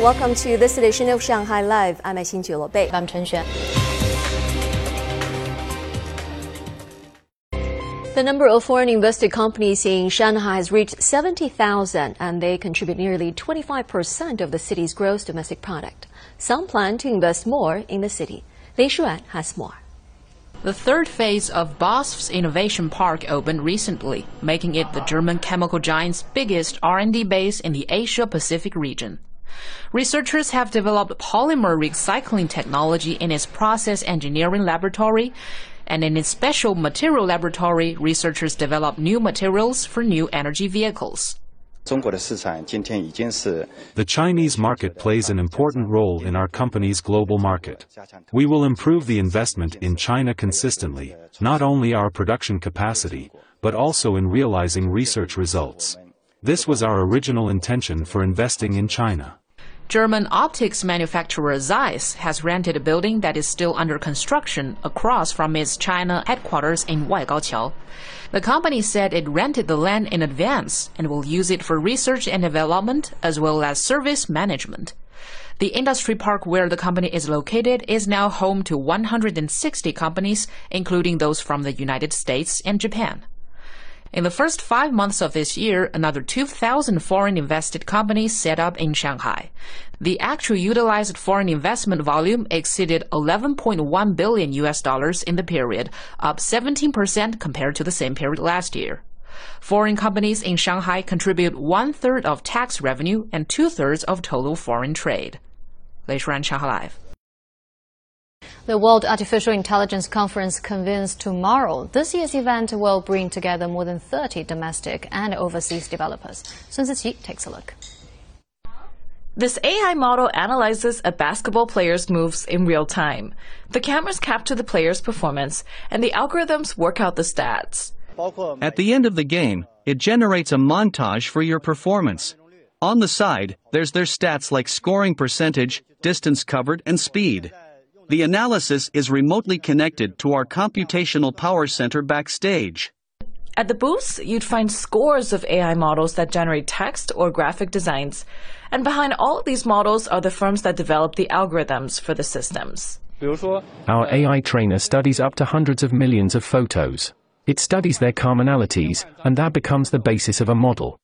Welcome to this edition of Shanghai Live. I'm Xin Bei. I'm Chen Xuan. The number of foreign invested companies in Shanghai has reached 70,000 and they contribute nearly 25% of the city's gross domestic product. Some plan to invest more in the city. Lei Shuran has more. The third phase of BASF's Innovation Park opened recently, making it the German chemical giant's biggest R&D base in the Asia-Pacific region. Researchers have developed polymer recycling technology in its process engineering laboratory, and in its special material laboratory, researchers develop new materials for new energy vehicles. The Chinese market plays an important role in our company's global market. We will improve the investment in China consistently, not only our production capacity, but also in realizing research results. This was our original intention for investing in China. German optics manufacturer Zeiss has rented a building that is still under construction across from its China headquarters in Waigaoqiao. The company said it rented the land in advance and will use it for research and development as well as service management. The industry park where the company is located is now home to 160 companies, including those from the United States and Japan. In the first five months of this year, another 2,000 foreign invested companies set up in Shanghai. The actual utilized foreign investment volume exceeded 11.1 billion US dollars in the period, up 17% compared to the same period last year. Foreign companies in Shanghai contribute one third of tax revenue and two thirds of total foreign trade. Lei Shuran, Shanghai Live. The World Artificial Intelligence Conference convenes tomorrow. This year's event will bring together more than 30 domestic and overseas developers. Sun Ziqi takes a look. This AI model analyzes a basketball player's moves in real time. The cameras capture the player's performance, and the algorithms work out the stats. At the end of the game, it generates a montage for your performance. On the side, there's their stats like scoring percentage, distance covered, and speed. The analysis is remotely connected to our computational power center backstage. At the booths, you'd find scores of AI models that generate text or graphic designs. And behind all of these models are the firms that develop the algorithms for the systems. Our AI trainer studies up to hundreds of millions of photos. It studies their commonalities, and that becomes the basis of a model.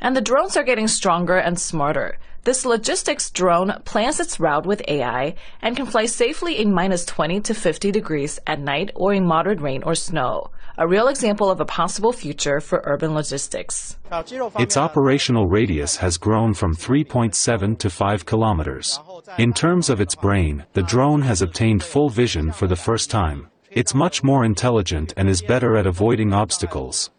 And the drones are getting stronger and smarter. This logistics drone plans its route with AI and can fly safely in minus 20 to 50 degrees at night or in moderate rain or snow. A real example of a possible future for urban logistics. Its operational radius has grown from 3.7 to 5 kilometers. In terms of its brain, the drone has obtained full vision for the first time. It's much more intelligent and is better at avoiding obstacles.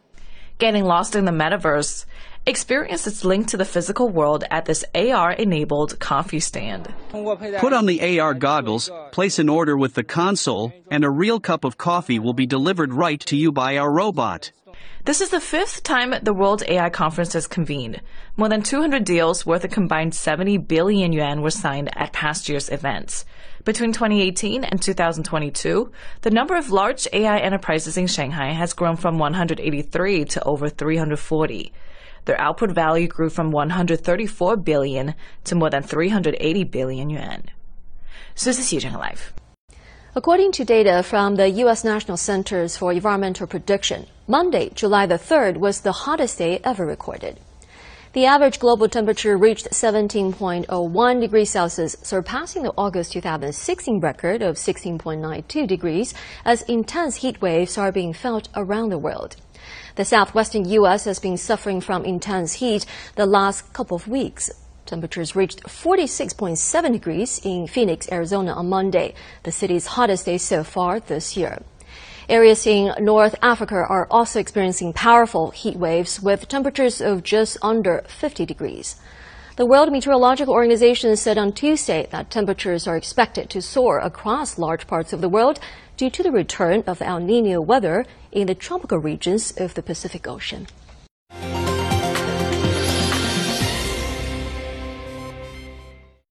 Getting lost in the metaverse, Experience its link to the physical world at this AR-enabled coffee stand. Put on the AR goggles, place an order with the console, and a real cup of coffee will be delivered right to you by our robot. This is the fifth time the World AI Conference has convened. More than 200 deals worth a combined 70 billion yuan were signed at past year's events. Between 2018 and 2022, the number of large AI enterprises in Shanghai has grown from 183 to over 340. Their output value grew from 134 billion to more than 380 billion yuan. This is Live. According to data from the U.S. National Centers for Environmental Prediction, Monday, July the 3rd, was the hottest day ever recorded. The average global temperature reached 17.01 degrees Celsius, surpassing the August 2016 record of 16.92 degrees, as intense heat waves are being felt around the world. The southwestern U.S. has been suffering from intense heat the last couple of weeks. Temperatures reached 46.7 degrees in Phoenix, Arizona on Monday, the city's hottest day so far this year. Areas in North Africa are also experiencing powerful heat waves with temperatures of just under 50 degrees. The World Meteorological Organization said on Tuesday that temperatures are expected to soar across large parts of the world due to the return of El Nino weather in the tropical regions of the Pacific Ocean.